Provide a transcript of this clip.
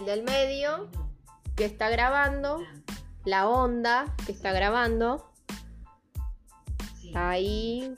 el del medio que está grabando, la onda que está grabando. Ahí.